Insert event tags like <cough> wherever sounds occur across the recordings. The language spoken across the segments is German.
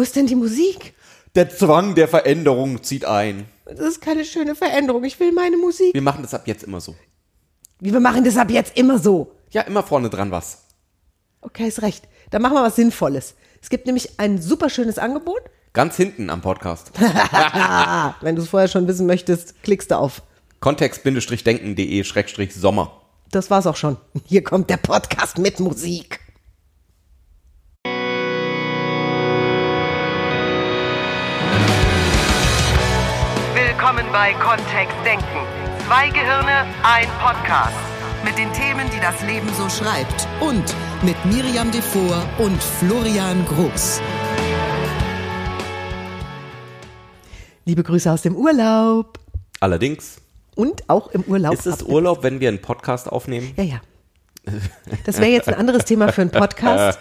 Wo ist denn die Musik? Der Zwang der Veränderung zieht ein. Das ist keine schöne Veränderung. Ich will meine Musik. Wir machen das ab jetzt immer so. Wie wir machen das ab jetzt immer so. Ja, immer vorne dran was. Okay, ist recht. Dann machen wir was Sinnvolles. Es gibt nämlich ein super schönes Angebot. Ganz hinten am Podcast. <laughs> Wenn du es vorher schon wissen möchtest, klickst du auf. Kontext-denken.de-sommer. Das war's auch schon. Hier kommt der Podcast mit Musik. Bei Kontext Denken. Zwei Gehirne, ein Podcast. mit den Themen, die das Leben so schreibt. Und mit Miriam Devor und Florian Groß. Liebe Grüße aus dem Urlaub. Allerdings Und auch im Urlaub. ist es Urlaub, wenn wir einen Podcast aufnehmen. Ja, ja. Das wäre jetzt ein anderes Thema für einen Podcast.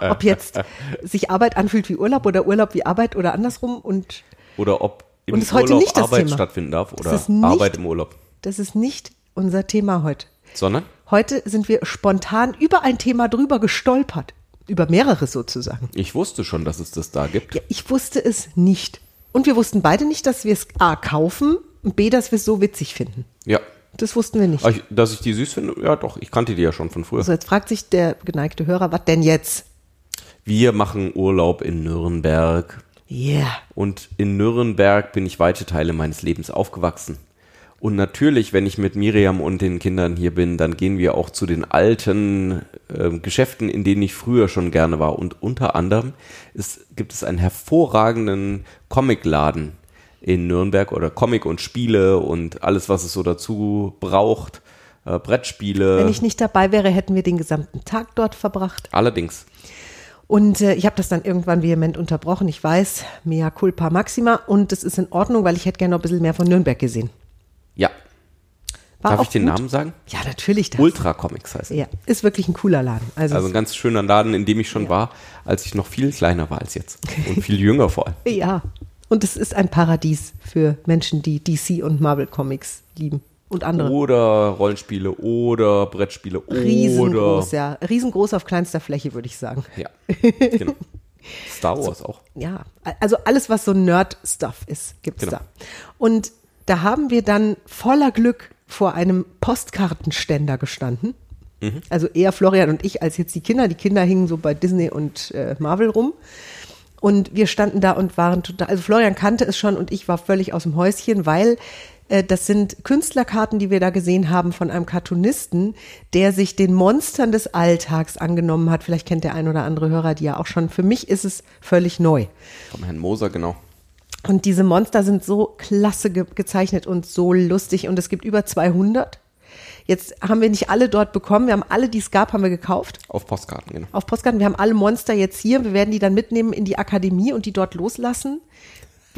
Ob jetzt sich Arbeit anfühlt wie Urlaub oder Urlaub wie Arbeit oder andersrum. Und Oder ob im Und ist heute Urlaub nicht das Arbeit Thema. stattfinden darf oder ist nicht- Arbeit im Urlaub. das ist nicht unser Thema heute. Sondern? Heute sind wir spontan über ein Thema drüber gestolpert. Über mehrere sozusagen. Ich wusste schon, dass es das da gibt. Ja, ich wusste es nicht. Und wir wussten beide nicht, dass wir es A kaufen und B, dass wir es so witzig finden. Ja. Das wussten wir nicht. Ich, dass ich die süß finde, ja doch, ich kannte die ja schon von früher. So, jetzt fragt sich der geneigte Hörer, was denn jetzt? Wir machen Urlaub in Nürnberg. Yeah. Und in Nürnberg bin ich weite Teile meines Lebens aufgewachsen. Und natürlich, wenn ich mit Miriam und den Kindern hier bin, dann gehen wir auch zu den alten ähm, Geschäften, in denen ich früher schon gerne war. Und unter anderem ist, gibt es einen hervorragenden Comicladen in Nürnberg oder Comic und Spiele und alles, was es so dazu braucht. Äh, Brettspiele. Wenn ich nicht dabei wäre, hätten wir den gesamten Tag dort verbracht. Allerdings. Und äh, ich habe das dann irgendwann vehement unterbrochen. Ich weiß, mea culpa maxima. Und das ist in Ordnung, weil ich hätte gerne noch ein bisschen mehr von Nürnberg gesehen. Ja. War Darf ich den gut. Namen sagen? Ja, natürlich. darfst Ultra Comics heißt er. Ja, ist wirklich ein cooler Laden. Also, Also ein ganz schöner Laden, in dem ich schon war, als ich noch viel kleiner war als jetzt. <laughs> Und viel jünger vor allem. ja. Und es ist ein Paradies für Menschen, die DC und Marvel Comics lieben. Und andere. Oder Rollenspiele oder Brettspiele Riesengroß, oder. ja. Riesengroß auf kleinster Fläche, würde ich sagen. Ja, genau. <laughs> Star Wars auch. Ja, also alles, was so Nerd-Stuff ist, gibt's Genau. da. Und da haben wir dann voller Glück vor einem Postkartenständer gestanden. Mhm. Also eher Florian und ich als jetzt die Kinder. Die Kinder hingen so bei Disney und äh, Marvel rum. Und wir standen da und waren total, also Florian kannte es schon und ich war völlig aus dem Häuschen, weil das sind Künstlerkarten, die wir da gesehen haben von einem Cartoonisten, der sich den Monstern des Alltags angenommen hat. Vielleicht kennt der ein oder andere Hörer die ja auch schon. Für mich ist es völlig neu. Vom Herrn Moser, genau. Und diese Monster sind so klasse ge gezeichnet und so lustig und es gibt über 200. Jetzt haben wir nicht alle dort bekommen. Wir haben alle, die es gab, haben wir gekauft Auf Postkarten, genau. auf Postkarten. Wir haben alle Monster jetzt hier. Wir werden die dann mitnehmen in die Akademie und die dort loslassen,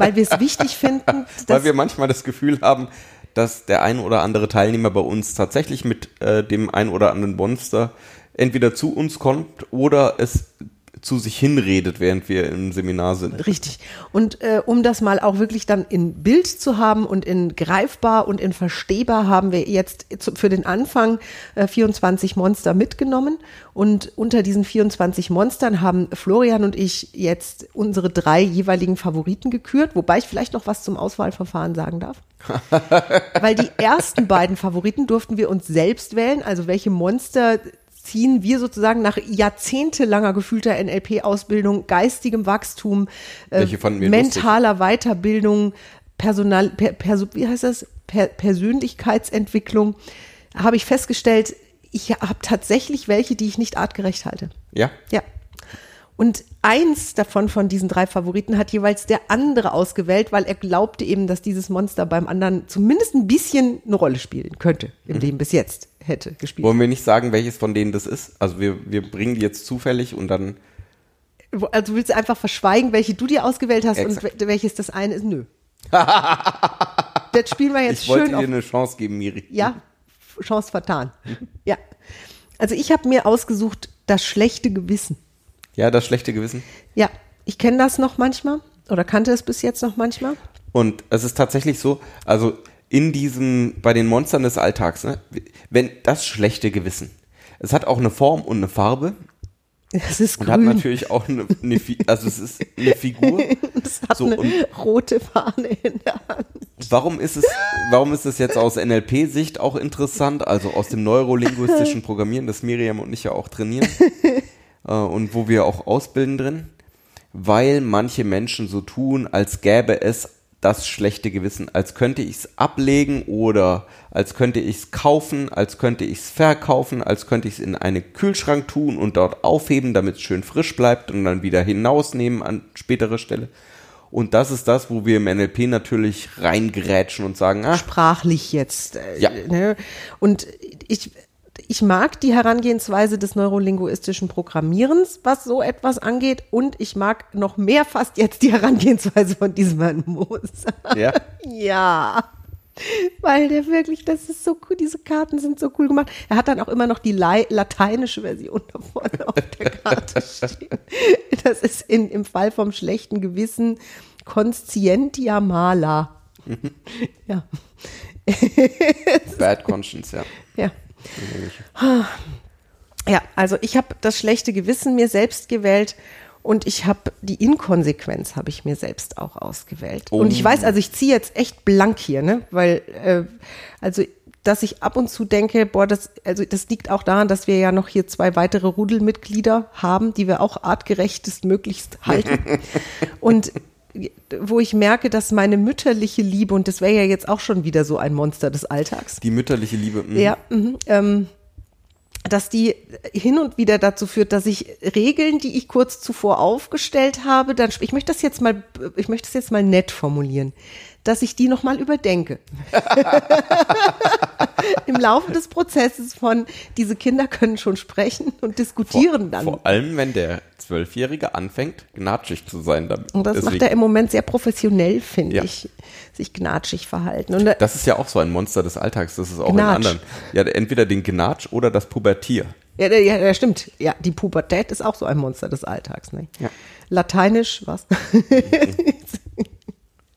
weil wir es wichtig finden. <laughs> Weil wir manchmal das Gefühl haben, dass der ein oder andere Teilnehmer bei uns tatsächlich mit äh, dem ein oder anderen Monster entweder zu uns kommt oder es zu sich hinredet, während wir im Seminar sind. Richtig. Und äh, um das mal auch wirklich dann in Bild zu haben und in greifbar und in verstehbar, haben wir jetzt für den Anfang äh, 24 Monster mitgenommen. Und unter diesen 24 Monstern haben Florian und ich jetzt unsere drei jeweiligen Favoriten gekürt, wobei ich vielleicht noch was zum Auswahlverfahren sagen darf. <laughs> Weil die ersten beiden Favoriten durften wir uns selbst wählen, also welche Monster ziehen wir sozusagen nach jahrzehntelanger gefühlter NLP-Ausbildung, geistigem Wachstum, äh, mentaler Weiterbildung, Personal, per, perso, wie heißt das? Per, Persönlichkeitsentwicklung, habe ich festgestellt, ich habe tatsächlich welche, die ich nicht artgerecht halte. Ja? Ja. Und eins davon von diesen drei Favoriten hat jeweils der andere ausgewählt, weil er glaubte eben, dass dieses Monster beim anderen zumindest ein bisschen eine Rolle spielen könnte, im Leben bis jetzt hätte gespielt. Wollen wir nicht sagen, welches von denen das ist? Also wir, wir bringen die jetzt zufällig und dann. Also willst du einfach verschweigen, welche du dir ausgewählt hast und Exakt. wel- welches das eine ist? Nö. <laughs> das spielen wir jetzt Ich wollte schön dir auf. eine Chance geben, Miri. Ja, Chance vertan. ja. Also ich habe mir ausgesucht, das schlechte Gewissen. Ja, das schlechte Gewissen. Ja, ich kenne das noch manchmal oder kannte es bis jetzt noch manchmal. Und es ist tatsächlich so, also in diesem, bei den Monstern des Alltags, ne, wenn das schlechte Gewissen, es hat auch eine Form und eine Farbe Es ist und hat grün. natürlich auch eine, eine also es ist eine Figur. <laughs> Es hat So, eine und- rote Fahne in der Hand. Warum ist es, warum ist es jetzt aus NLP-Sicht auch interessant, also aus dem neurolinguistischen Programmieren, das Miriam und ich ja auch trainieren <laughs> äh, und wo wir auch ausbilden drin? Weil manche Menschen so tun, als gäbe es das schlechte Gewissen, als könnte ich es ablegen oder als könnte ich es kaufen, als könnte ich es verkaufen, als könnte ich es in einen Kühlschrank tun und dort aufheben, damit es schön frisch bleibt und dann wieder hinausnehmen an spätere Stelle. Und das ist das, wo wir im NLP natürlich reingrätschen und sagen, ah, sprachlich jetzt. Äh, Ja. ne? Und ich, ich mag die Herangehensweise des neurolinguistischen Programmierens, was so etwas angeht. Und ich mag noch mehr fast jetzt die Herangehensweise von diesem Herrn Moser. ja, <laughs> Ja. Weil der wirklich, das ist so cool, diese Karten sind so cool gemacht. Er hat dann auch immer noch die lateinische Version davon auf der Karte <laughs> stehen. Das ist in, im Fall vom schlechten Gewissen Conscientia Mala. Ja, Bad Conscience, ja. ja. Ja, also ich habe das schlechte Gewissen mir selbst gewählt und ich habe die Inkonsequenz habe ich mir selbst auch ausgewählt. Und ich weiß, also ich ziehe jetzt echt blank hier, ne, weil äh, also dass ich ab und zu denke, boah, das also das liegt auch daran, dass wir ja noch hier zwei weitere Rudelmitglieder haben, die wir auch artgerechtest möglichst halten. <laughs> und wo ich merke, dass meine mütterliche Liebe und das wäre ja jetzt auch schon wieder so ein Monster des Alltags. Die mütterliche Liebe. mhm. Ja, mhm, ähm, dass die hin und wieder dazu führt, dass ich Regeln, die ich kurz zuvor aufgestellt habe, dann ich möchte das jetzt mal, ich möchte das jetzt mal nett formulieren, dass ich die noch mal überdenke. <laughs> Im Laufe des Prozesses von diese Kinder können schon sprechen und diskutieren dann. Vor allem, wenn der Zwölfjährige anfängt, gnatschig zu sein. Damit. und das Deswegen- macht er im Moment sehr professionell, finde Ja. ich, sich gnatschig verhalten. Und da- Das ist ja auch so ein Monster des Alltags. Das ist auch Gnatsch. in anderen. Ja, entweder den Gnatsch oder das Pubertier. Ja, ja, ja, stimmt. Ja, die Pubertät ist auch so ein Monster des Alltags. Ne? Ja. Lateinisch, was? <laughs>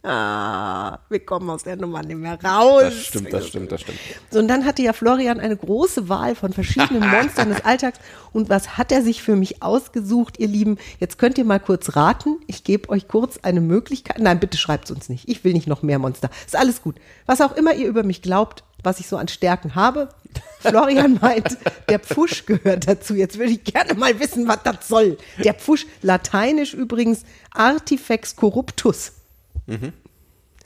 ah, wir kommen aus der Nummer nicht mehr raus. Das stimmt, das stimmt, das stimmt. So, und dann hatte ja Florian eine große Wahl von verschiedenen <laughs> Monstern des Alltags. Und was hat er sich für mich ausgesucht, ihr Lieben? Jetzt könnt ihr mal kurz raten. Ich gebe euch kurz eine Möglichkeit. Nein, bitte schreibt uns nicht. Ich will nicht noch mehr Monster. Ist alles gut. Was auch immer ihr über mich glaubt, was ich so an Stärken habe. <laughs> Florian meint, der Pfusch gehört dazu. Jetzt würde ich gerne mal wissen, was das soll. Der Pfusch, lateinisch übrigens Artifex corruptus.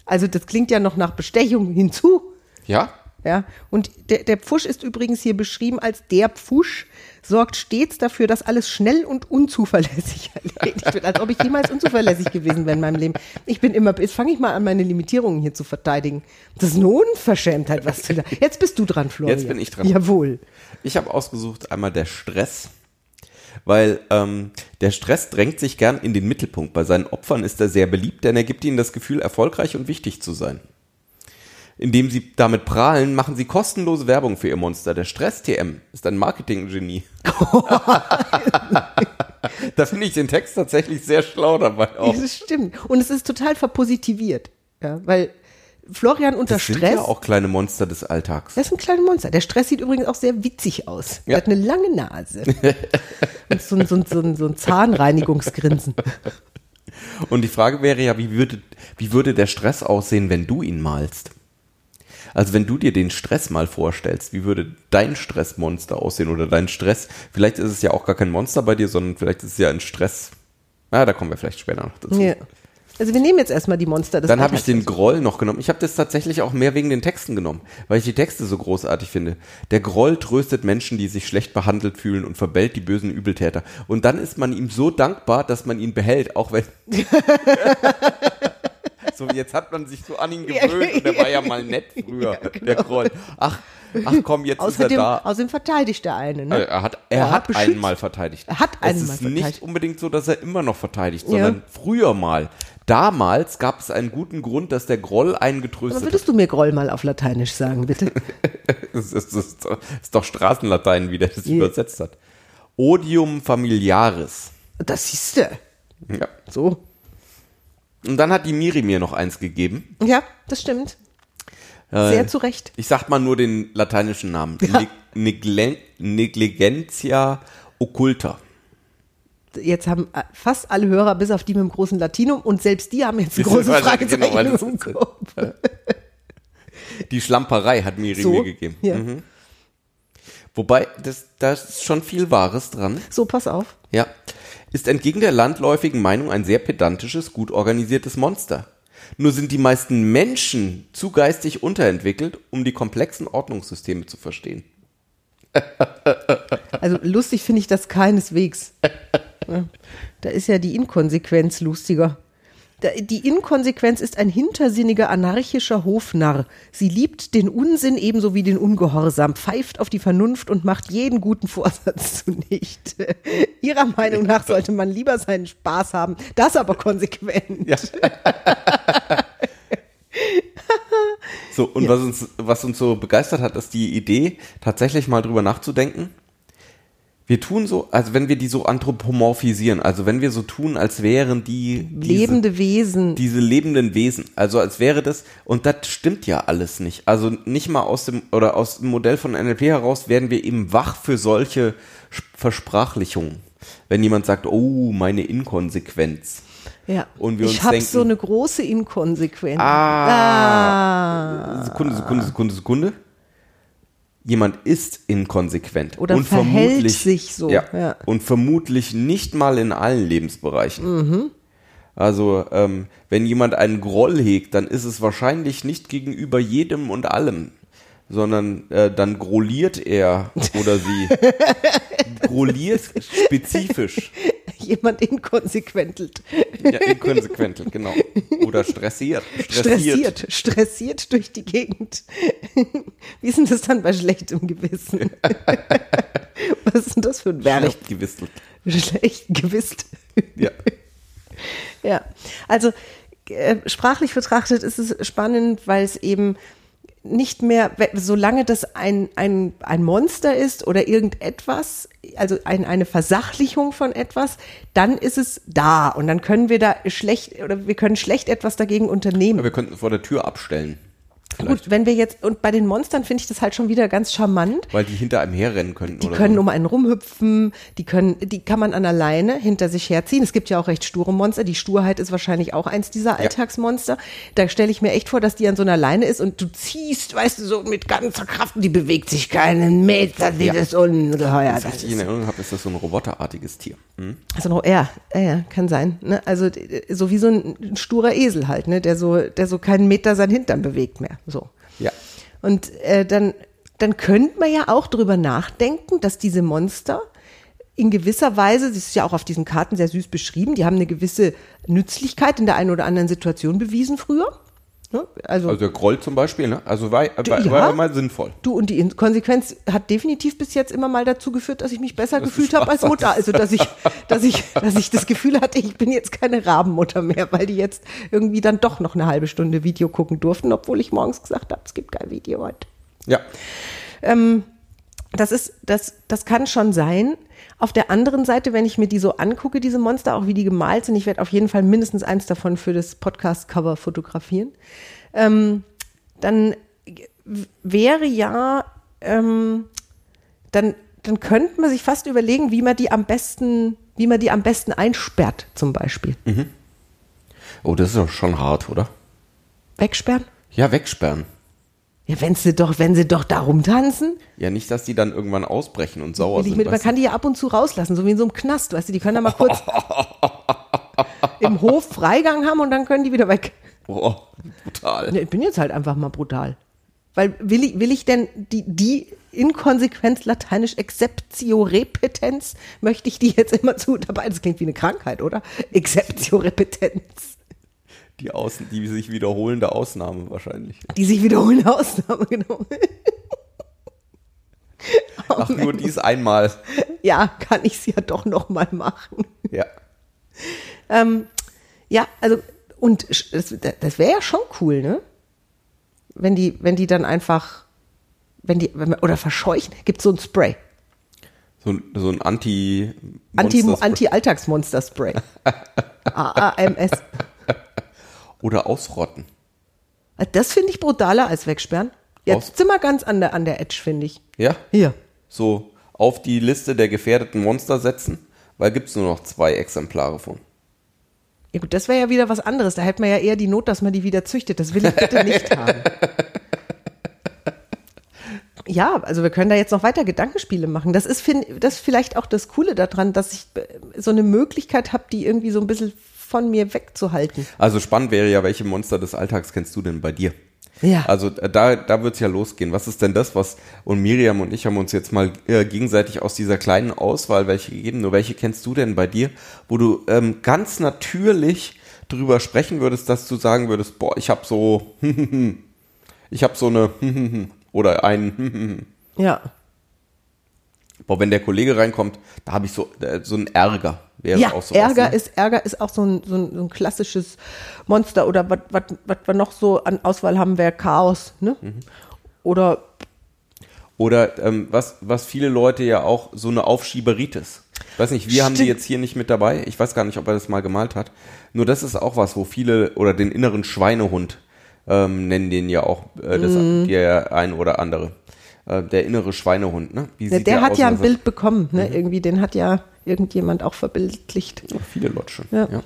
Also das klingt ja noch nach Bestechung hinzu. Ja? Ja, und der, der Pfusch ist übrigens hier beschrieben als der Pfusch, sorgt stets dafür, dass alles schnell und unzuverlässig <laughs> erledigt wird, als ob ich jemals unzuverlässig gewesen wäre in meinem Leben. Ich bin immer, jetzt fange ich mal an, meine Limitierungen hier zu verteidigen. Das ist eine Unverschämtheit, was du da. Jetzt bist du dran, Florian. Jetzt bin ich dran. Jawohl. Ich habe ausgesucht einmal der Stress, weil ähm, der Stress drängt sich gern in den Mittelpunkt. Bei seinen Opfern ist er sehr beliebt, denn er gibt ihnen das Gefühl, erfolgreich und wichtig zu sein. Indem sie damit prahlen, machen sie kostenlose Werbung für ihr Monster. Der Stress-TM ist ein Marketing-Genie. <laughs> da finde ich den Text tatsächlich sehr schlau dabei auch. Das stimmt. Und es ist total verpositiviert. Ja, weil Florian unter Das sind Stress. ja auch kleine Monster des Alltags. Das ist ein kleiner Monster. Der Stress sieht übrigens auch sehr witzig aus. Er Ja. hat eine lange Nase. Und so, ein- so, ein- so, ein- so ein Zahnreinigungsgrinsen. Und die Frage wäre ja, wie würde, wie würde der Stress aussehen, wenn du ihn malst? Also wenn du dir den Stress mal vorstellst, wie würde dein Stressmonster aussehen oder dein Stress? Vielleicht ist es ja auch gar kein Monster bei dir, sondern vielleicht ist es ja ein Stress. Ah, da kommen wir vielleicht später noch dazu. Ja. Also wir nehmen jetzt erstmal die Monster des Dann habe ich den Groll noch genommen. Ich habe das tatsächlich auch mehr wegen den Texten genommen, weil ich die Texte so großartig finde. Der Groll tröstet Menschen, die sich schlecht behandelt fühlen und verbellt die bösen Übeltäter. Und dann ist man ihm so dankbar, dass man ihn behält, auch wenn. <laughs> so, jetzt hat man sich so an ihn gewöhnt und der war ja mal nett <laughs> früher, der Groll. Ach, ach komm, jetzt Außerdem, ist er da. außerdem verteidigt der eine. Ne? Er hat, er Er hat hat beschützt. einen mal verteidigt. Er hat einen es mal ist verteidigt. nicht unbedingt so, dass er immer noch verteidigt, Ja. sondern früher mal. Damals gab es einen guten Grund, dass der Groll einen getröstet hat. würdest du mir Groll mal auf Lateinisch sagen, bitte? <laughs> Das ist, das ist, das ist doch Straßenlatein, wie der das Ja. übersetzt hat. Odium familiaris. Das siehst du. Ja. So. Und dann hat die Miri mir noch eins gegeben. Ja, das stimmt. Äh, Sehr zu Recht. Ich sag mal nur den lateinischen Namen. Ja. Negligentia occulta. Jetzt haben äh, fast alle Hörer, bis auf die mit dem großen Latinum, und selbst die haben jetzt ein Wissen großes wahrscheinlich Fragezeichen genau, im Kopf. Die Schlamperei hat Miri So, mir gegeben. ja. Mhm. Wobei, das, da ist schon viel Wahres dran. So, pass auf. Ja. Ist entgegen der landläufigen Meinung ein sehr pedantisches, gut organisiertes Monster. Nur sind die meisten Menschen zu geistig unterentwickelt, um die komplexen Ordnungssysteme zu verstehen. Also lustig finde ich das keineswegs. <laughs> Ja. <laughs> Da ist ja die Inkonsequenz lustiger. Die Inkonsequenz ist ein hintersinniger, anarchischer Hofnarr. Sie liebt den Unsinn ebenso wie den Ungehorsam, pfeift auf die Vernunft und macht jeden guten Vorsatz <laughs> zunichte. Ihrer Meinung nach sollte man lieber seinen Spaß haben, das aber konsequent. So, und was, uns, was uns so begeistert hat, ist die Idee, tatsächlich mal drüber nachzudenken. Wir tun so, also wenn wir die so anthropomorphisieren, also wenn wir so tun, als wären die diese, Lebende Wesen. diese lebenden Wesen, also als wäre das, und das stimmt ja alles nicht. Also nicht mal aus dem, oder aus dem Modell von NLP heraus werden wir eben wach für solche Versprachlichungen. Wenn jemand sagt, oh, meine Inkonsequenz. ja. und wir ich habe so eine große Inkonsequenz. Ah. Sekunde, Sekunde, Sekunde, Sekunde. Jemand ist inkonsequent. Oder und verhält vermutlich, sich so, Ja, ja. Und vermutlich nicht mal in allen Lebensbereichen. Mhm. Also, ähm, wenn jemand einen Groll hegt, dann ist es wahrscheinlich nicht gegenüber jedem und allem, sondern äh, dann grolliert er oder sie. <laughs> grolliert spezifisch. Jemand inkonsequentelt. Ja, inkonsequent, genau. Oder stressiert. Stressiert, stressiert durch die Gegend. Wie ist denn das dann bei schlechtem Gewissen? <laughs> Was ist denn das für ein Verb? Schlecht gewistelt. Schlecht gewisst. Ja. Ja, also äh, sprachlich betrachtet ist es spannend, weil es eben nicht mehr, solange das ein, ein, ein Monster ist oder irgendetwas, also ein, eine Versachlichung von etwas, dann ist es da und dann können wir da schlecht oder wir können schlecht etwas dagegen unternehmen. Wir könnten vor der Tür abstellen. Vielleicht. Gut, wenn wir jetzt, und bei den Monstern finde ich das halt schon wieder ganz charmant. Weil die hinter einem herrennen könnten. Die können so. um einen rumhüpfen, die können, die kann man an der Leine hinter sich herziehen. Es gibt ja auch recht sture Monster. Die Sturheit ist wahrscheinlich auch eins dieser Alltagsmonster. Da stelle ich mir echt vor, dass die an so einer Leine ist und du ziehst, weißt du, so mit ganzer Kraft und die bewegt sich keinen Meter, dieses Ungeheuer. Wenn ich Das richtig in ist, Erinnerung habe, ist das so ein roboterartiges Tier. Hm? also noch, ja, ja, ja, kann sein. Ne? Also so wie so ein sturer Esel halt, ne? der so, der so keinen Meter sein Hintern bewegt mehr. So. Ja. Und äh, dann, dann könnte man ja auch drüber nachdenken, dass diese Monster in gewisser Weise, das ist ja auch auf diesen Karten sehr süß beschrieben, die haben eine gewisse Nützlichkeit in der einen oder anderen Situation bewiesen früher. Ne? Also, Also der Groll zum Beispiel, ne? Also war, war, Ja. war mal sinnvoll. du und die Konsequenz hat definitiv bis jetzt immer mal dazu geführt, dass ich mich besser Dass du gefühlt habe als Mutter. Also dass ich, dass ich, dass ich das Gefühl hatte, ich bin jetzt keine Rabenmutter mehr, weil die jetzt irgendwie dann doch noch eine halbe Stunde Video gucken durften, obwohl ich morgens gesagt habe, es gibt kein Video heute. Ja. Ähm, das ist, das, das kann schon sein. Auf der anderen Seite, wenn ich mir die so angucke, diese Monster, auch wie die gemalt sind, ich werde auf jeden Fall mindestens eins davon für das Podcast-Cover fotografieren, ähm, dann wäre ja, ähm, dann, dann könnte man sich fast überlegen, wie man die am besten, wie man die am besten einsperrt, zum Beispiel. Oh, das ist doch schon hart, oder? Wegsperren? Ja, wegsperren. Ja, wenn sie doch, wenn sie doch da rumtanzen. Ja, nicht, dass die dann irgendwann ausbrechen und sauer sind. mit, man kann die ja ab und zu rauslassen, so wie in so einem Knast, weißt du, die können da mal kurz <laughs> im Hof Freigang haben und dann können die wieder weg. oh, brutal. Ich bin jetzt halt einfach mal brutal. Weil will ich, will ich denn die, die Inkonsequenz lateinisch Exceptio Repetenz, möchte ich die jetzt immer zu dabei, das klingt wie eine Krankheit, oder? Exceptio Repetenz. Die, Außen, die sich wiederholende Ausnahme wahrscheinlich. Die sich wiederholende Ausnahme genommen. <laughs> Ach, nur dies einmal. Ja, kann ich es ja doch noch mal machen. Ja. Ähm, ja, also, und das, das wäre ja schon cool, ne? Wenn die, wenn die dann einfach, wenn die, wenn oder verscheuchen, gibt so ein Spray. So, ein- so ein Anti- Anti, Anti-Alltagsmonster-Spray. <laughs> AAMS. Oder ausrotten. Das finde ich brutaler als wegsperren. Aus- Jetzt sind wir ganz an der, an der Edge, finde ich. Ja? Hier. So auf die Liste der gefährdeten Monster setzen. Weil gibt es nur noch zwei Exemplare von. Ja gut, das wäre ja wieder was anderes. Da hätte man ja eher die Not, dass man die wieder züchtet. Das will ich bitte <laughs> nicht haben. Ja, also wir können da jetzt noch weiter Gedankenspiele machen. Das ist, das ist vielleicht auch das Coole daran, dass ich äh, so eine Möglichkeit habe, die irgendwie so ein bisschen von mir wegzuhalten. Also spannend wäre ja, welche Monster des Alltags kennst du denn bei dir? Ja. Also äh, da, da wird's ja losgehen. Was ist denn das, was, und Miriam und ich haben uns jetzt mal äh, gegenseitig aus dieser kleinen Auswahl welche gegeben, nur welche kennst du denn bei dir, wo du ähm, ganz natürlich drüber sprechen würdest, dass du sagen würdest, boah, ich habe so, <laughs> ich habe so eine, <laughs> oder ein, <laughs> Ja. boah, wenn der Kollege reinkommt, da habe ich so, äh, so einen Ärger. Wäre Ja, auch sowas, Ärger ne? ist Ärger ist auch so ein, so ein, so ein klassisches Monster oder was wir noch so an Auswahl haben, wäre Chaos, ne? Mhm. Oder Oder ähm, was, was viele Leute ja auch so eine Aufschieberitis. Ich weiß nicht, wir haben die Stimmt. jetzt hier nicht mit dabei. Ich weiß gar nicht, ob er das mal gemalt hat. Nur das ist auch was, wo viele, oder den inneren Schweinehund ähm, nennen den ja auch äh, das, Mhm. der ein oder andere. Äh, der innere Schweinehund, ne? Wie der, sieht der hat aus, ja ein er- Bild bekommen, Mhm. ne? Irgendwie, den hat ja irgendjemand auch verbildlicht. Ja, viele Leute schon. Ja. Ja.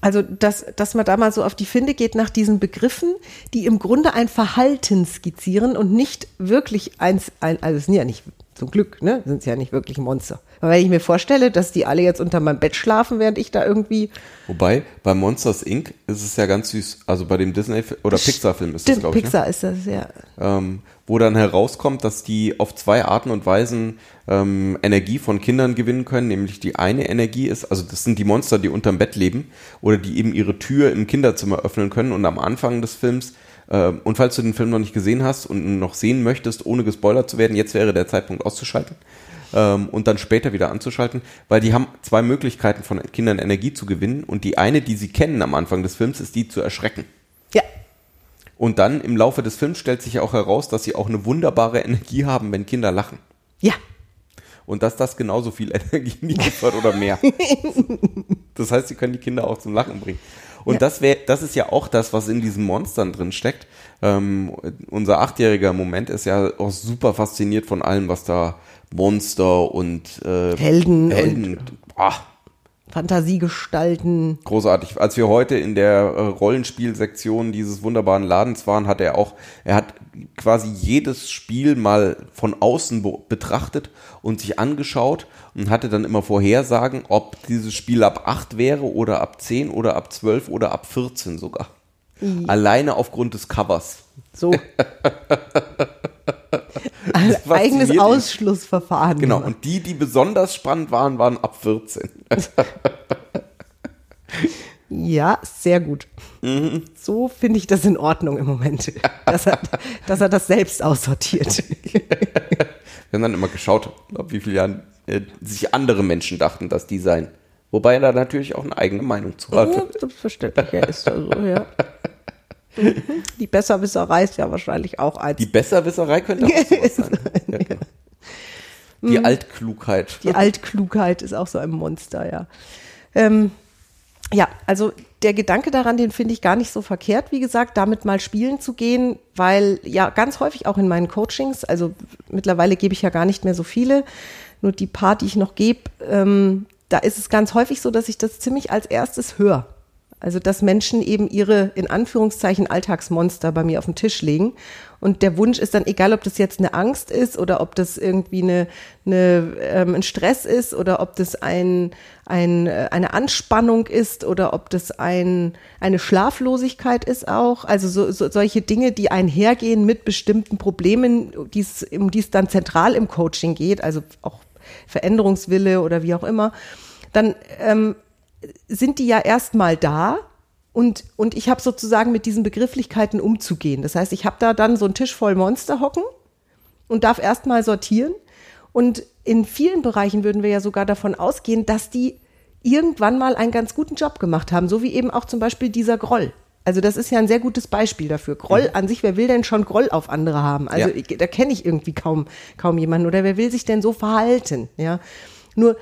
Also, dass, dass man da mal so auf die Finde geht nach diesen Begriffen, die im Grunde ein Verhalten skizzieren und nicht wirklich eins, ein, also es sind ja nicht, zum Glück, ne, sind es ja nicht wirklich Monster. Aber wenn ich mir vorstelle, dass die alle jetzt unter meinem Bett schlafen, während ich da irgendwie, Wobei, bei Monsters Inc. ist es ja ganz süß. Also bei dem Disney- oder Pixar-Film ist das, glaube ich. Ne? Pixar ist das, ja. ähm, wo dann herauskommt, dass die auf zwei Arten und Weisen ähm, Energie von Kindern gewinnen können. Nämlich die eine Energie ist, also das sind die Monster, die unterm Bett leben oder die eben ihre Tür im Kinderzimmer öffnen können. Und am Anfang des Films, und falls du den Film noch nicht gesehen hast und noch sehen möchtest, ohne gespoilert zu werden, jetzt wäre der Zeitpunkt auszuschalten. Ähm, und dann später wieder anzuschalten, weil die haben zwei Möglichkeiten von Kindern Energie zu gewinnen und die eine, die sie kennen am Anfang des Films, ist die zu erschrecken. Ja, Und dann im Laufe des Films stellt sich auch heraus, dass sie auch eine wunderbare Energie haben, wenn Kinder lachen. ja. Und dass das genauso viel <laughs> Energie liefert oder mehr. <laughs> Das heißt, sie können die Kinder auch zum Lachen bringen. Und Ja. das wäre, das ist ja auch das, was in diesen Monstern drin steckt. Ähm, unser achtjähriger Moment ist ja auch super fasziniert von allem, was da Monster und äh, Helden Helden. Ah, Fantasiegestalten. großartig. Als wir heute in der äh, Rollenspielsektion dieses wunderbaren Ladens waren, hat er auch, er hat quasi jedes Spiel mal von außen be betrachtet und sich angeschaut und hatte dann immer Vorhersagen, ob dieses Spiel ab 8 wäre oder ab 10 oder ab 12 oder ab 14 sogar. Alleine aufgrund des Covers. So. <laughs> Fasziniert <laughs> eigenes. Ausschlussverfahren. Genau. Und die, die besonders spannend waren, waren ab 14. <laughs> Ja, sehr gut. Mhm. So finde ich das in Ordnung im Moment, <laughs> dass er, dass er das selbst aussortiert. Wir haben dann immer geschaut, ob wie viele Jahren äh, sich andere Menschen dachten, dass die seien. Wobei er da natürlich auch eine eigene Meinung zu Ja, hatte. selbstverständlich, er ist da so, ja. Die Besserwisserei ist ja wahrscheinlich auch eins. Die Besserwisserei könnte auch <laughs> sowas sein. Ja, genau. Die Altklugheit. Die Altklugheit ist auch so ein Monster, ja. Ähm, ja, also der Gedanke daran, den finde ich gar nicht so verkehrt, wie gesagt, damit mal spielen zu gehen, weil ja ganz häufig auch in meinen Coachings, also mittlerweile gebe ich ja gar nicht mehr so viele, nur die paar, die ich noch gebe, ähm, da ist es ganz häufig so, dass ich das ziemlich als erstes höre. Also, dass Menschen eben ihre, in Anführungszeichen, Alltagsmonster bei mir auf den Tisch legen. Und der Wunsch ist dann, egal ob das jetzt eine Angst ist oder ob das irgendwie eine, eine, ähm, ein Stress ist oder ob das ein, ein, äh, eine Anspannung ist oder ob das ein, eine Schlaflosigkeit ist auch. Also so, so, solche Dinge, die einhergehen mit bestimmten Problemen, die's, um die es dann zentral im Coaching geht, also auch Veränderungswille oder wie auch immer. Dann ähm, sind die ja erstmal da und, und ich habe sozusagen mit diesen Begrifflichkeiten umzugehen. Das heißt, ich habe da dann so einen Tisch voll Monster hocken und darf erstmal sortieren. Und in vielen Bereichen würden wir ja sogar davon ausgehen, dass die irgendwann mal einen ganz guten Job gemacht haben, so wie eben auch zum Beispiel dieser Groll. Also das ist ja ein sehr gutes Beispiel dafür. Groll an sich, wer will denn schon Groll auf andere haben? Also Ja. ich, da kenne ich irgendwie kaum, kaum jemanden. Oder wer will sich denn so verhalten? Ja, nur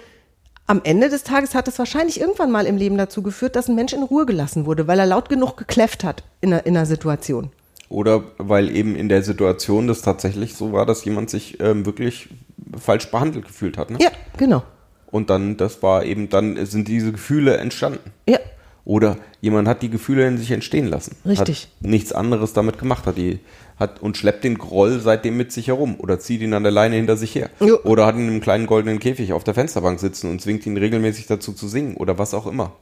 am Ende des Tages hat es wahrscheinlich irgendwann mal im Leben dazu geführt, dass ein Mensch in Ruhe gelassen wurde, weil er laut genug gekläfft hat in einer, in einer Situation. Oder weil eben in der Situation das tatsächlich so war, dass jemand sich ähm, wirklich falsch behandelt gefühlt hat. Ne? Ja, genau. Und dann, das war eben, dann sind diese Gefühle entstanden. Ja, Oder jemand hat die Gefühle in sich entstehen lassen. Richtig. Nichts anderes damit gemacht, hat die, hat und schleppt den Groll seitdem mit sich herum oder zieht ihn an der Leine hinter sich her. Jo. Oder hat ihn in einem kleinen goldenen Käfig auf der Fensterbank sitzen und zwingt ihn regelmäßig dazu zu singen oder was auch immer.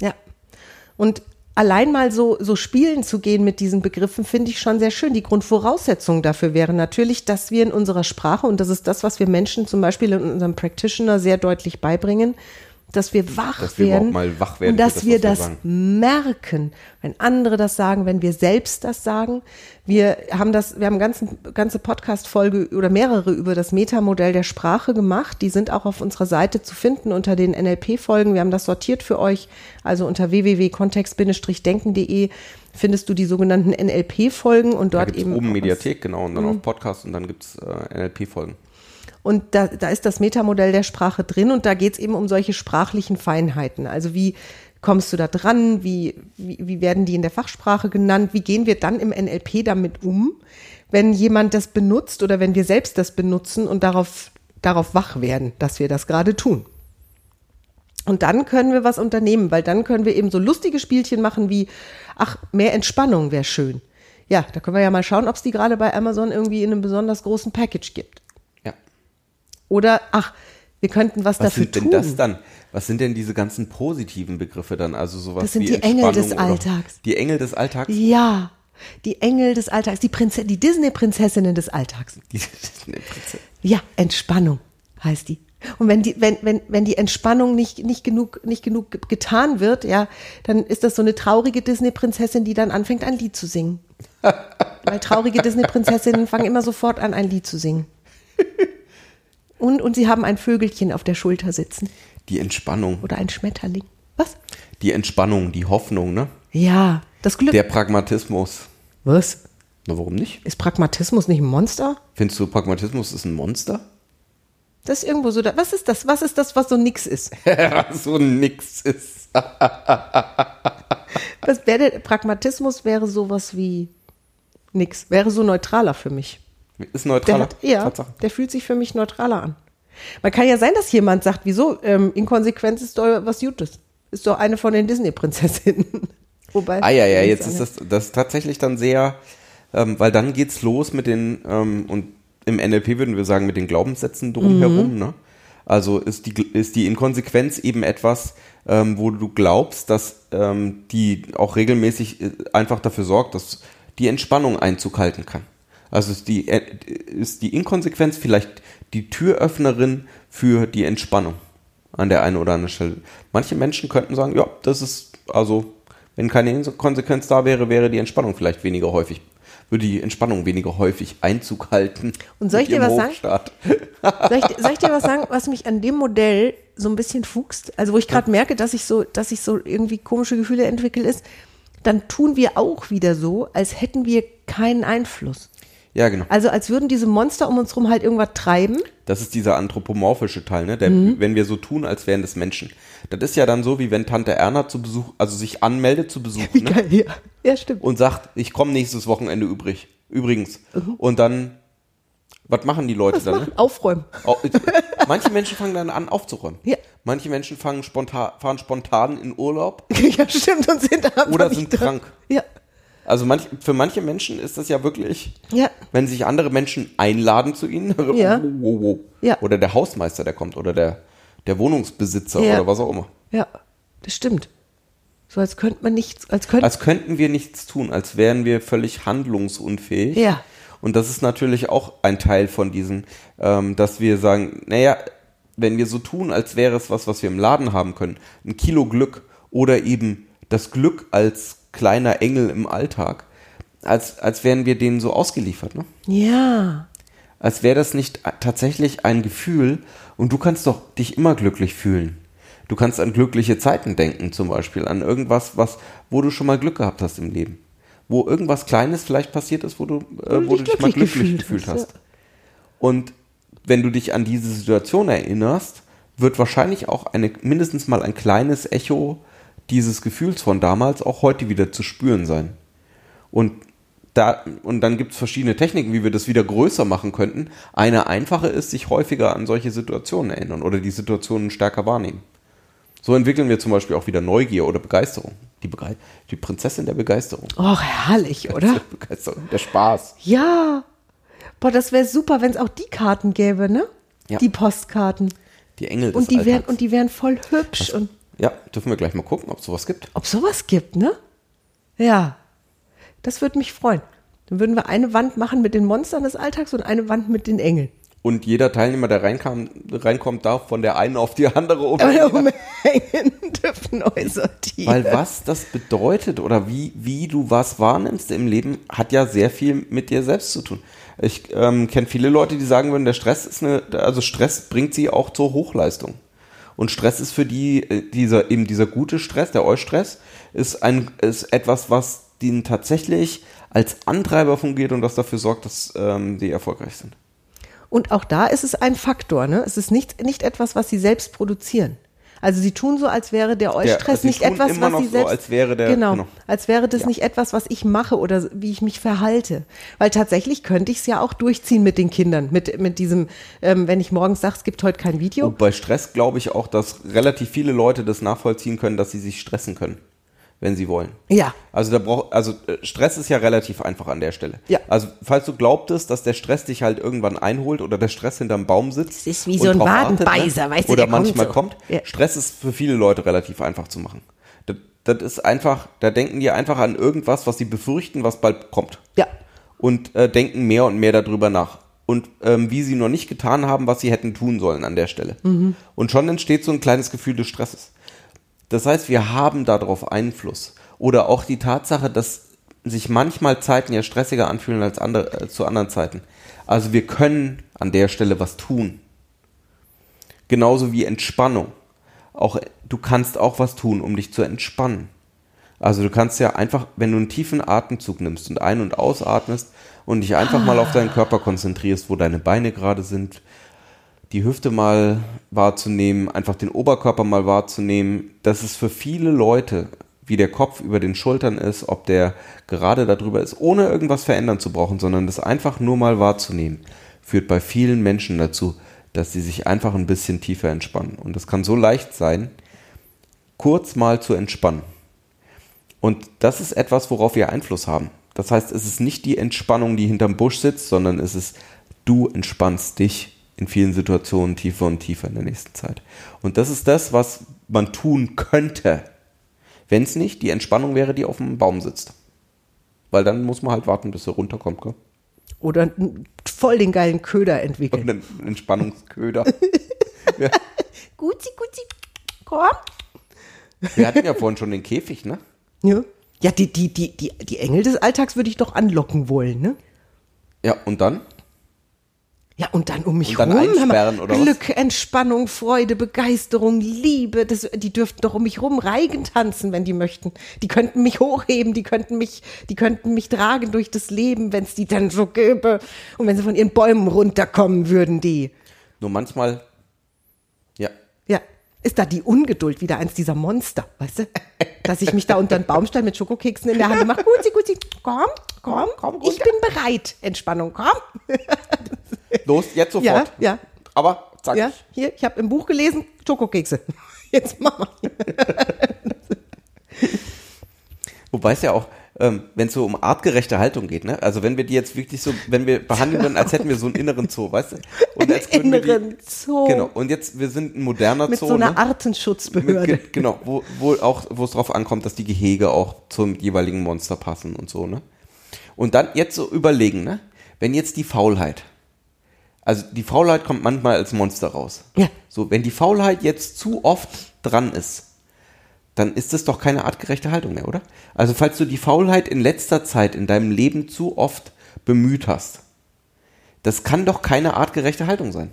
Ja. Und allein mal so, so spielen zu gehen mit diesen Begriffen, finde ich schon sehr schön. Die Grundvoraussetzung dafür wäre natürlich, dass wir in unserer Sprache, und das ist das, was wir Menschen zum Beispiel in unserem Practitioner sehr deutlich beibringen, dass wir wach Dass wir werden mal wach werden und dass das, wir wir das sagen. merken, wenn andere das sagen, wenn wir selbst das sagen. Wir haben das, wir haben ganze, ganze Podcast-Folge oder mehrere über das Metamodell der Sprache gemacht. Die sind auch auf unserer Seite zu finden unter den NLP-Folgen. Wir haben das sortiert für euch. Also unter www.kontext-denken.de findest du die sogenannten NLP-Folgen und dort eben oben Mediathek, genau, und dann auf Podcast und dann gibt es äh, NLP-Folgen. Und da, da ist das Metamodell der Sprache drin und da geht es eben um solche sprachlichen Feinheiten. Also wie kommst du da dran? Wie, wie, wie werden die in der Fachsprache genannt? Wie gehen wir dann im NLP damit um, wenn jemand das benutzt oder wenn wir selbst das benutzen und darauf, darauf wach werden, dass wir das gerade tun? Und dann können wir was unternehmen, weil dann können wir eben so lustige Spielchen machen wie, ach, mehr Entspannung wäre schön. Ja, da können wir ja mal schauen, ob es die gerade bei Amazon irgendwie in einem besonders großen Package gibt. Oder, ach, wir könnten was, Was dafür sind tun. denn das dann? Was sind denn diese ganzen positiven Begriffe dann? Also sowas Das sind wie die Engel des Alltags. Die Engel des Alltags? Ja, die Engel des Alltags, die, Prinze die Disney-Prinzessinnen des Alltags. Die, <laughs> Prinzessin. Ja, Entspannung heißt die. Und wenn die, wenn, wenn, wenn die Entspannung nicht, nicht genug, nicht genug ge- getan wird, ja, dann ist das so eine traurige Disney-Prinzessin, die dann anfängt, ein Lied zu singen. <laughs> Weil traurige Disney-Prinzessinnen fangen immer sofort an, ein Lied zu singen. Und, und sie haben ein Vögelchen auf der Schulter sitzen. die Entspannung. Oder ein Schmetterling. Was? Die Entspannung, die Hoffnung, ne? Ja, das Glück. Der Pragmatismus. Was? Na, warum nicht? Ist Pragmatismus nicht ein Monster? Findest du, Pragmatismus ist ein Monster? Das ist irgendwo so. Da, was ist das? Was ist das, was so nix ist? <laughs> so nix ist. Was wäre Pragmatismus wäre sowas wie nix. Wäre so neutraler für mich. Ist Der neutraler. hat, ja, Tatsache. der fühlt sich für mich neutraler an. Man kann ja sein, dass jemand sagt, wieso? Ähm, Inkonsequenz ist doch was Gutes. Ist doch eine von den Disney-Prinzessinnen. <laughs> Wobei. Ah ja, ja, jetzt ist das, das ist tatsächlich dann sehr, ähm, weil dann geht's los mit den, ähm, und im NLP würden wir sagen, mit den Glaubenssätzen drumherum, Mhm. ne? Also ist die, ist die Inkonsequenz eben etwas, ähm, wo du glaubst, dass ähm, die auch regelmäßig äh, einfach dafür sorgt, dass die Entspannung Einzug halten kann. Also ist die, äh, ist die Inkonsequenz vielleicht die Türöffnerin für die Entspannung an der einen oder anderen Stelle. Manche Menschen könnten sagen, ja, das ist, also, wenn keine Konsequenz da wäre, wäre die Entspannung vielleicht weniger häufig, würde die Entspannung weniger häufig Einzug halten. Und soll ich dir was sagen? Hochstart. Soll ich, soll ich dir was sagen, was mich an dem Modell so ein bisschen fuchst? Also wo ich gerade merke, dass ich so, dass ich so irgendwie komische Gefühle entwickle, ist, dann tun wir auch wieder so, als hätten wir keinen Einfluss. Ja, genau. Also als würden diese Monster um uns rum halt irgendwas treiben. Das ist dieser anthropomorphische Teil, ne? Der, Mhm. Wenn wir so tun, als wären das Menschen. Das ist ja dann so, wie wenn Tante Erna zu Besuch, also sich anmeldet zu Besuch, <laughs> Wie ne? geil, ja. Ja, stimmt. und sagt, ich komme nächstes Wochenende übrig. Übrigens. Mhm. Und dann, was machen die Leute Was dann? machen? Ne? Aufräumen. Au- Manche Menschen fangen dann an aufzuräumen. Ja. Manche Menschen fangen spontan, fahren spontan in Urlaub <laughs> ja, stimmt. Und sind oder sind krank. Ja. Also manch, für manche Menschen ist das ja wirklich, Ja. wenn sich andere Menschen einladen zu ihnen, <laughs> Ja. wow, wow, wow. Ja. oder der Hausmeister, der kommt, oder der, der Wohnungsbesitzer Ja. oder was auch immer. Ja, das stimmt. So als könnte man nichts, als könnte. Als könnten wir nichts tun, als wären wir völlig handlungsunfähig. Ja. Und das ist natürlich auch ein Teil von diesem, ähm, dass wir sagen, naja, wenn wir so tun, als wäre es was, was wir im Laden haben können, ein Kilo Glück oder eben das Glück als kleiner Engel im Alltag, als, als wären wir denen so ausgeliefert, ne? ja. Als wäre das nicht tatsächlich ein Gefühl und du kannst doch dich immer glücklich fühlen. Du kannst an glückliche Zeiten denken, zum Beispiel, an irgendwas, was, wo du schon mal Glück gehabt hast im Leben. Wo irgendwas Kleines vielleicht passiert ist, wo du, äh, wo dich du dich mal glücklich gefühlt hast, hast. Und wenn du dich an diese Situation erinnerst, wird wahrscheinlich auch eine, mindestens mal ein kleines Echo dieses Gefühls von damals auch heute wieder zu spüren sein. Und da, und dann gibt es verschiedene Techniken, wie wir das wieder größer machen könnten. Eine einfache ist, sich häufiger an solche Situationen erinnern oder die Situationen stärker wahrnehmen. So entwickeln wir zum Beispiel auch wieder Neugier oder Begeisterung. Die, Begei die Prinzessin der Begeisterung. Och, herrlich, oder? Begeisterung, der Spaß. Ja. Boah, das wäre super, wenn es auch die Karten gäbe, ne? Ja. Die Postkarten. Die Engel des Und die wären und die wären voll hübsch und Ja, dürfen wir gleich mal gucken, ob es sowas gibt. ob sowas gibt, ne? Ja. Das würde mich freuen. Dann würden wir eine Wand machen mit den Monstern des Alltags und eine Wand mit den Engeln. Und jeder Teilnehmer, der reinkam, reinkommt, darf von der einen auf die andere <laughs> um. Umhängen dürfen Äußertiere. Weil was das bedeutet oder wie, wie du was wahrnimmst im Leben, hat ja sehr viel mit dir selbst zu tun. Ich ähm, kenne viele Leute, die sagen würden, der Stress ist eine, also Stress bringt sie auch zur Hochleistung. Und Stress ist für die, äh, dieser, eben dieser gute Stress, der Eustress, ist ein, ist etwas, was ihnen tatsächlich als Antreiber fungiert und das dafür sorgt, dass ähm, sie erfolgreich sind. Und auch da ist es ein Faktor, ne? Es ist nicht, nicht etwas, was sie selbst produzieren. Also sie tun so, als wäre der Eustress also sie nicht etwas, was sie so, selbst. als wäre der- genau, genau. als wäre das Ja. nicht etwas, was ich mache oder wie ich mich verhalte. Weil tatsächlich könnte ich es ja auch durchziehen mit den Kindern, mit, mit diesem, ähm, wenn ich morgens sage, es gibt heute kein Video. Und bei Stress glaube ich auch, dass relativ viele Leute das nachvollziehen können, dass sie sich stressen können, wenn sie wollen. Ja. Also da braucht, also äh, Stress ist ja relativ einfach an der Stelle. Ja. Also falls du glaubtest, dass der Stress dich halt irgendwann einholt oder der Stress hinterm Baum sitzt. Das ist wie so ein wartet, Wadenbeißer, weißt du, Oder der kommt manchmal so. kommt. Ja. Stress ist für viele Leute relativ einfach zu machen. Das, das ist einfach, da denken die einfach an irgendwas, was sie befürchten, was bald kommt Ja. und äh, denken mehr und mehr darüber nach. Und ähm, wie sie noch nicht getan haben, was sie hätten tun sollen an der Stelle. Und schon entsteht so ein kleines Gefühl des Stresses. Das heißt, wir haben darauf Einfluss. Oder auch die Tatsache, dass sich manchmal Zeiten ja stressiger anfühlen als andere, äh, zu anderen Zeiten. Also wir können an der Stelle was tun. Genauso wie Entspannung. Auch, du kannst auch was tun, um dich zu entspannen. Also du kannst ja einfach, wenn du einen tiefen Atemzug nimmst und ein- und ausatmest und dich einfach mal auf deinen Körper konzentrierst, wo deine Beine gerade sind, die Hüfte mal wahrzunehmen, einfach den Oberkörper mal wahrzunehmen, das ist für viele Leute, wie der Kopf über den Schultern ist, ob der gerade darüber ist, ohne irgendwas verändern zu brauchen, sondern das einfach nur mal wahrzunehmen, führt bei vielen Menschen dazu, dass sie sich einfach ein bisschen tiefer entspannen. Und es kann so leicht sein, kurz mal zu entspannen. Und das ist etwas, worauf wir Einfluss haben. Das heißt, es ist nicht die Entspannung, die hinterm Busch sitzt, sondern es ist, du entspannst dich in vielen Situationen tiefer und tiefer in der nächsten Zeit. Und das ist das, was man tun könnte, wenn es nicht die Entspannung wäre, die auf dem Baum sitzt. Weil dann muss man halt warten, bis er runterkommt. Gell? Oder voll den geilen Köder Und entwickeln. einen Entspannungsköder. <laughs> Guti, guti, komm. Wir hatten ja vorhin schon den Käfig, ne? Ja, ja die, die, die, die, die Engel des Alltags würde ich doch anlocken wollen, ne? Ja, und dann? Ja, und dann um mich Und dann rum. einsperren, oder was? Glück, Entspannung, Freude, Begeisterung, Liebe. Das, die dürften doch um mich rum Reigen tanzen, wenn die möchten. Die könnten mich hochheben, die könnten mich, die könnten mich tragen durch das Leben, wenn es die dann so gäbe. Und wenn sie von ihren Bäumen runterkommen würden, die. Nur manchmal, ja, Ja, ist da die Ungeduld wieder eins dieser Monster, weißt du? Dass ich mich da unter einen Baum stelle mit Schokokeksen in der Hand und mache, guti, guti, komm, komm, komm ich runter. bin bereit. Entspannung, komm. <laughs> los, jetzt Ja, sofort. ja. Aber, zack. Ja, hier, ich habe im Buch gelesen, Schokokekse. <laughs> Jetzt mach mal. <laughs> Wobei es ja auch, ähm, wenn es so um artgerechte Haltung geht, ne? Also wenn wir die jetzt wirklich so, wenn wir behandeln würden, als hätten wir so einen inneren Zoo, weißt du? <laughs> Und als wir Inneren die, Zoo. Genau. Und jetzt, wir sind ein moderner Mit Zoo, so einer ne? Artenschutzbehörde. Mit, ge- genau, wo, wo auch, wo es drauf ankommt, dass die Gehege auch zum jeweiligen Monster passen und so, ne? Und dann jetzt so überlegen, ne? Wenn jetzt die Faulheit, also die Faulheit kommt manchmal als Monster raus. Ja. So, wenn die Faulheit jetzt zu oft dran ist, dann ist das doch keine artgerechte Haltung mehr, oder? Also falls du die Faulheit in letzter Zeit in deinem Leben zu oft bemüht hast, das kann doch keine artgerechte Haltung sein.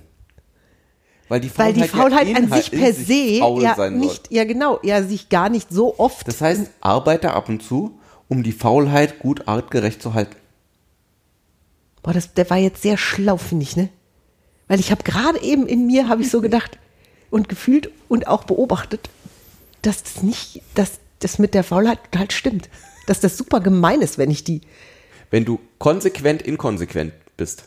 Weil die Weil Faulheit, die Faulheit ja an sich per sich se faul ja nicht, ja genau, ja sich gar nicht so oft. Das heißt, arbeite ab und zu, um die Faulheit gut artgerecht zu halten. Boah, das, der war jetzt sehr schlau, finde ich, ne? Weil ich habe gerade eben in mir, habe ich so gedacht und gefühlt und auch beobachtet, dass das nicht, dass das mit der Faulheit total stimmt. Dass das super gemein ist, wenn ich die, wenn du konsequent inkonsequent bist,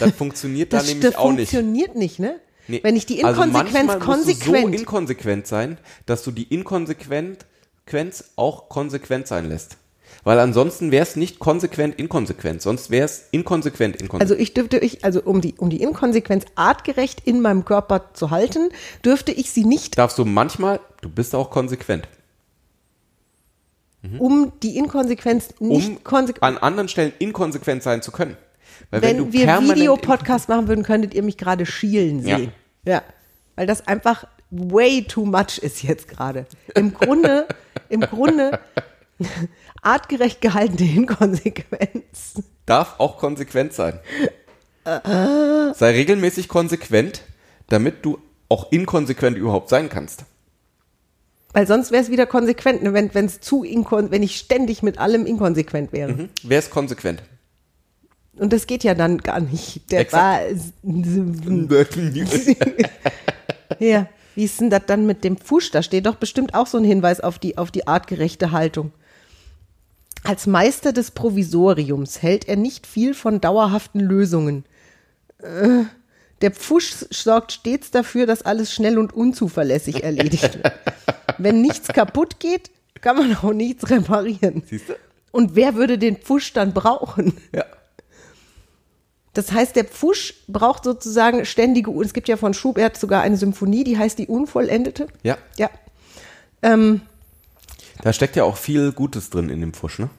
dann funktioniert da Das, nämlich das auch nicht. funktioniert nicht, ne? Nee. Wenn ich die Also Inkonsequenz manchmal musst du konsequent. so inkonsequent sein, dass du die Inkonsequenz auch konsequent sein lässt. Weil ansonsten wäre es nicht konsequent inkonsequent, sonst wäre es inkonsequent inkonsequent. also ich dürfte ich, also um die, um die Inkonsequenz artgerecht in meinem Körper zu halten, dürfte ich sie nicht, darfst du manchmal, du bist auch konsequent, um die Inkonsequenz nicht um konsequent. an anderen Stellen inkonsequent sein zu können. Weil wenn, Wenn wir Videopodcast machen würden, könntet ihr mich gerade schielen Ja. sehen. Ja. Weil das einfach way too much ist jetzt gerade. Im Grunde, im Grunde <laughs> artgerecht gehaltene Inkonsequenz. darf auch konsequent sein. Äh. Sei regelmäßig konsequent, damit du auch inkonsequent überhaupt sein kannst. Weil sonst wäre es wieder konsequent, ne? wenn es zu inkon wenn ich ständig mit allem inkonsequent wäre. Hm? Wer ist konsequent? Und das geht ja dann gar nicht. Der Exakt. war <laughs> ja. Wie ist denn das dann mit dem Fusch? Da steht doch bestimmt auch so ein Hinweis auf die, auf die artgerechte Haltung. Als Meister des Provisoriums hält er nicht viel von dauerhaften Lösungen. Äh, Der Pfusch sorgt stets dafür, dass alles schnell und unzuverlässig erledigt wird. <laughs> Wenn nichts kaputt geht, kann man auch nichts reparieren. Siehst du? Und wer würde den Pfusch dann brauchen? Ja. Das heißt, der Pfusch braucht sozusagen ständige, es gibt ja von Schubert sogar eine Symphonie, die heißt die Unvollendete. Ja. Ja. Ähm, Da steckt ja auch viel Gutes drin in dem Pfusch, ne?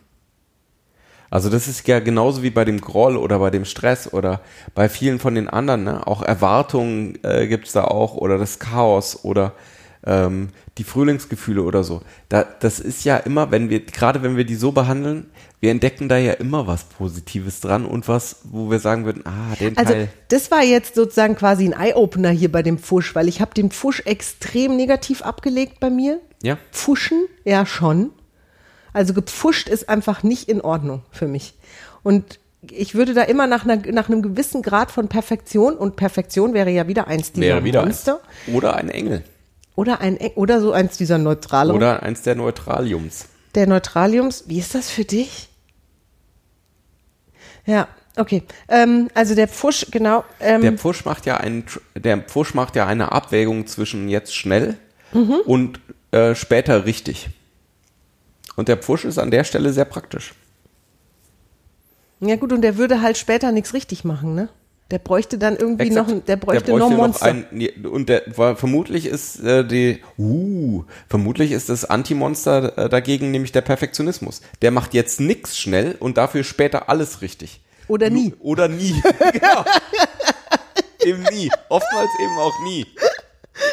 Also das ist ja genauso wie bei dem Groll oder bei dem Stress oder bei vielen von den anderen, ne? Auch Erwartungen äh, gibt's da auch oder das Chaos oder ähm, die Frühlingsgefühle oder so. Da, das ist ja immer, wenn wir, gerade wenn wir die so behandeln, wir entdecken da ja immer was Positives dran und was, wo wir sagen würden, ah, den also Teil. das war jetzt sozusagen quasi ein Eye-Opener hier bei dem Pfusch, weil ich habe den Pfusch extrem negativ abgelegt bei mir. Ja. Pfuschen, ja schon. Also gepfuscht ist einfach nicht in Ordnung für mich. Und ich würde da immer nach, einer, nach einem gewissen Grad von Perfektion, und Perfektion wäre ja wieder eins dieser Wäre wieder. Monster, Oder ein Engel. oder, ein, oder so eins dieser neutralen. Oder eins der Neutraliums. Der Neutraliums, wie ist das für dich? Ja, okay. Ähm, also der Pfusch, genau. Ähm, Der Pfusch macht ja einen, der Pfusch macht ja eine Abwägung zwischen jetzt schnell und äh, später richtig. Und der Pfusch ist an der Stelle sehr praktisch. ja gut, und der würde halt später nichts richtig machen, ne? Der bräuchte dann irgendwie Exakt. noch, ein- der bräuchte, noch ein Monster. ein, nee, und der, vermutlich ist äh, die, uh, vermutlich ist das Anti-Monster äh, dagegen nämlich der Perfektionismus. Der macht jetzt nix schnell und dafür später alles richtig. Oder nie. Nu- Oder nie. <laughs> <laughs> genau. eben nie. Oftmals eben auch nie.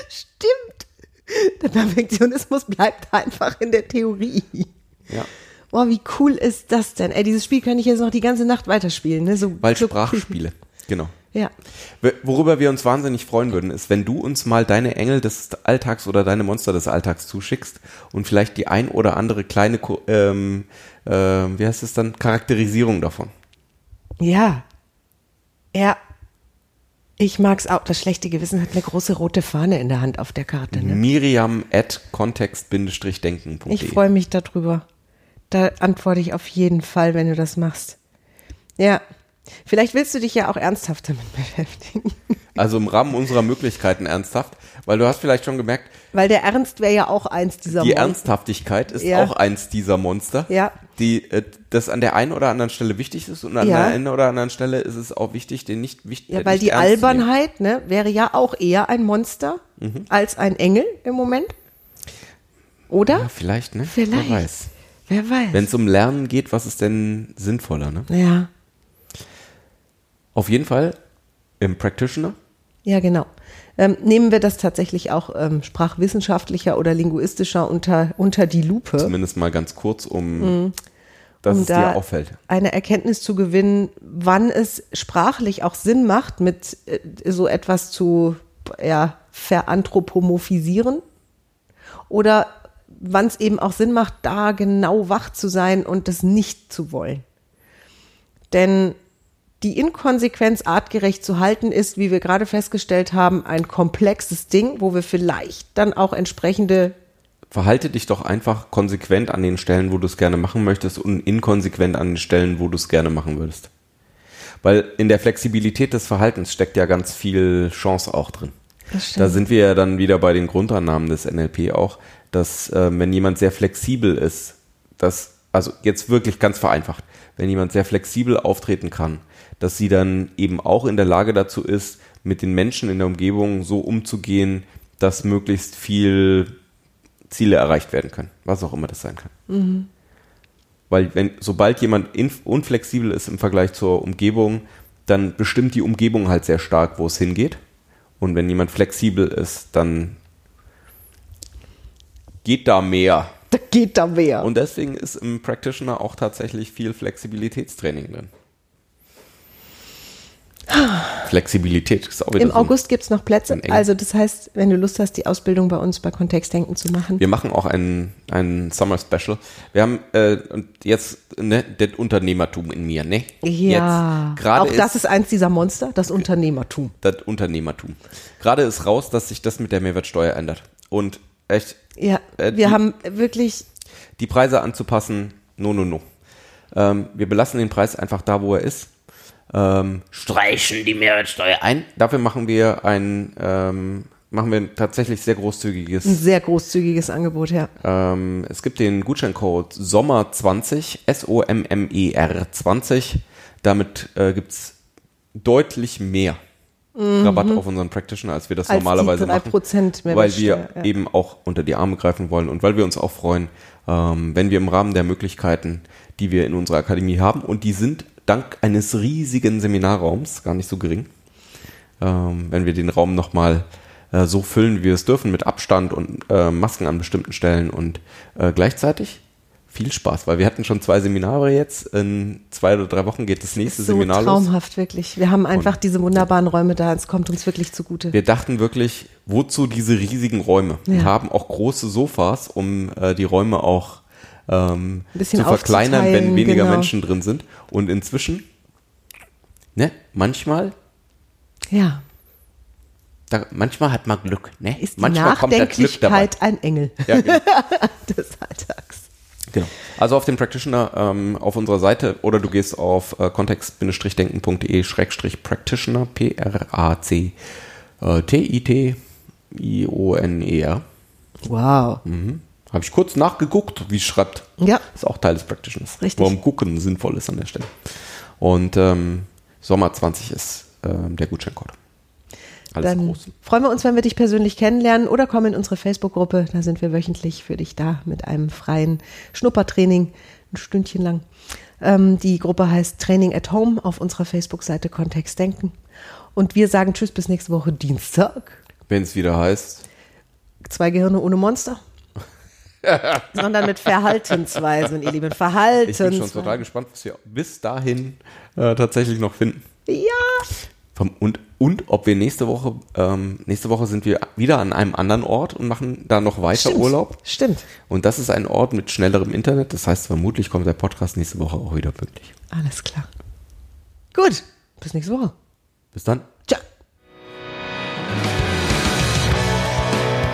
Stimmt. Der Perfektionismus bleibt einfach in der Theorie. Ja. Boah, wie cool ist das denn? Ey, dieses Spiel kann ich jetzt noch die ganze Nacht weiterspielen, ne? So, Weil so Sprachspiele. <laughs> Genau. Ja. Worüber wir uns wahnsinnig freuen würden, ist, wenn du uns mal deine Engel des Alltags oder deine Monster des Alltags zuschickst und vielleicht die ein oder andere kleine, ähm, äh, wie heißt es dann, Charakterisierung davon. Ja. Ja. Ich mag's auch. Das schlechte Gewissen hat eine große rote Fahne in der Hand auf der Karte, ne? Miriam at kontext-denken.de. Ich freue mich darüber. Da antworte ich auf jeden Fall, wenn du das machst. Ja. Vielleicht willst du dich ja auch ernsthaft damit <laughs> beschäftigen. Also im Rahmen unserer Möglichkeiten ernsthaft, weil du hast vielleicht schon gemerkt, Weil der Ernst wäre ja auch eins dieser die Monster. Ernsthaftigkeit ist Ja. auch eins dieser Monster, Ja. die äh, das an der einen oder anderen Stelle wichtig ist und an Ja. der einen oder anderen Stelle ist es auch wichtig, den nicht wichtig Ja, weil die Albernheit ne, wäre ja auch eher ein Monster Mhm. als ein Engel im Moment. Oder? Ja, vielleicht, ne? Vielleicht. Wer weiß. Wer weiß. Wenn es um Lernen geht, was ist denn sinnvoller, ne? ja. Auf jeden Fall im Practitioner. Ja, genau. Ähm, nehmen wir das tatsächlich auch ähm, sprachwissenschaftlicher oder linguistischer unter, unter die Lupe, Zumindest mal ganz kurz, um dass um es da dir auffällt. eine Erkenntnis zu gewinnen, wann es sprachlich auch Sinn macht, mit äh, so etwas zu ja, veranthropomorphisieren oder wann es eben auch Sinn macht, da genau wach zu sein und das nicht zu wollen. Denn die Inkonsequenz artgerecht zu halten ist, wie wir gerade festgestellt haben, ein komplexes Ding, wo wir vielleicht dann auch entsprechende verhalte dich doch einfach konsequent an den Stellen, wo du es gerne machen möchtest und inkonsequent an den Stellen, wo du es gerne machen würdest. Weil in der Flexibilität des Verhaltens steckt ja ganz viel Chance auch drin. Da sind wir ja dann wieder bei den Grundannahmen des NLP auch, dass äh, wenn jemand sehr flexibel ist, dass, also jetzt wirklich ganz vereinfacht, wenn jemand sehr flexibel auftreten kann, dass sie dann eben auch in der Lage dazu ist, mit den Menschen in der Umgebung so umzugehen, dass möglichst viel Ziele erreicht werden können, was auch immer das sein kann. Weil wenn, sobald jemand unflexibel ist im Vergleich zur Umgebung, dann bestimmt die Umgebung halt sehr stark, wo es hingeht. Und wenn jemand flexibel ist, dann geht da mehr. Da geht da mehr. Und deswegen ist im Practitioner auch tatsächlich viel Flexibilitätstraining drin. Flexibilität ist auch wieder Im so August gibt's noch Plätze. Also das heißt, wenn du Lust hast, die Ausbildung bei uns bei Kontextdenken zu machen. Wir machen auch ein, ein Summer Special. Wir haben äh, jetzt ne, das Unternehmertum in mir, ne? ja, Jetzt auch das ist eins dieser Monster, das Unternehmertum. das Unternehmertum. Gerade ist raus, dass sich das mit der Mehrwertsteuer ändert. Und echt, Ja, Äh, wir die- haben wirklich, die Preise anzupassen, no, no, no. Ähm, wir belassen den Preis einfach da, wo er ist. Ähm, streichen die Mehrwertsteuer ein. Dafür machen wir ein, ähm, machen wir ein tatsächlich sehr großzügiges ein sehr großzügiges Angebot, ja. Ähm, es gibt den Gutscheincode Sommer20, S-O-M-M-E-R 20. Damit äh, gibt es deutlich mehr Rabatt auf unseren Practitioner, als wir das Mhm. Als die normalerweise 3% machen. Weil Mehrwertsteuer, wir ja. eben auch unter die Arme greifen wollen und weil wir uns auch freuen, ähm, wenn wir im Rahmen der Möglichkeiten, die wir in unserer Akademie haben, und die sind dank eines riesigen Seminarraums, gar nicht so gering, ähm, wenn wir den Raum nochmal äh, so füllen, wie wir es dürfen, mit Abstand und äh, Masken an bestimmten Stellen und äh, gleichzeitig viel Spaß, weil wir hatten schon zwei Seminare jetzt. In zwei oder drei Wochen geht das nächste So Seminar los. traumhaft, wirklich. Wir haben einfach diese wunderbarenRäume da. Es kommt uns wirklich zugute. Wir dachten wirklich, wozu diese riesigen Räume? Wir Ja. haben auch große Sofas, um äh, die Räume auch ähm, Ein bisschen zu verkleinern, wenn weniger genau. Menschen drin sind. Und inzwischen, ne, manchmal, Ja, da, manchmal hat man Glück, ne? ist die manchmal. Nachdenklichkeit ein Engel Ja, genau. <laughs> des Alltags. Genau. Also auf dem Practitioner ähm, auf unserer Seite oder du gehst auf äh, kontext-denken.de-practitioner, P-R-A-C äh, T-I-T-I-O-N-E-R. Wow. Mhm. Habe ich kurz nachgeguckt, wie es schreibt. Ja. Ist auch Teil des Practitioners. Richtig. Warum gucken sinnvoll ist an der Stelle. Und ähm, Sommer 20 ist ähm, der Gutscheincode. Alles Dann groß. freuen wir uns, wenn wir dich persönlich kennenlernen oder komm in unsere Facebook-Gruppe. Da sind wir wöchentlich für dich da mit einem freien Schnuppertraining, ein Stündchen lang. Ähm, die Gruppe heißt Training at Home auf unserer Facebook-Seite Kontext Denken. Und wir sagen Tschüss bis nächste Woche Dienstag. Wenn es wieder heißt, Zwei Gehirne ohne Monster. <laughs> Sondern mit Verhaltensweisen, ihr Lieben. ich bin schon Verhaltensweisen. total gespannt, was wir bis dahin äh, tatsächlich noch finden. Ja. Vom, und, und ob wir nächste Woche, ähm, nächste Woche sind wir wieder an einem anderen Ort und machen da noch weiter Stimmt. Urlaub. Stimmt. Und das ist ein Ort mit schnellerem Internet. Das heißt, vermutlich kommt der Podcast nächste Woche auch wieder pünktlich. Alles klar. Gut. Bis nächste Woche. Bis dann.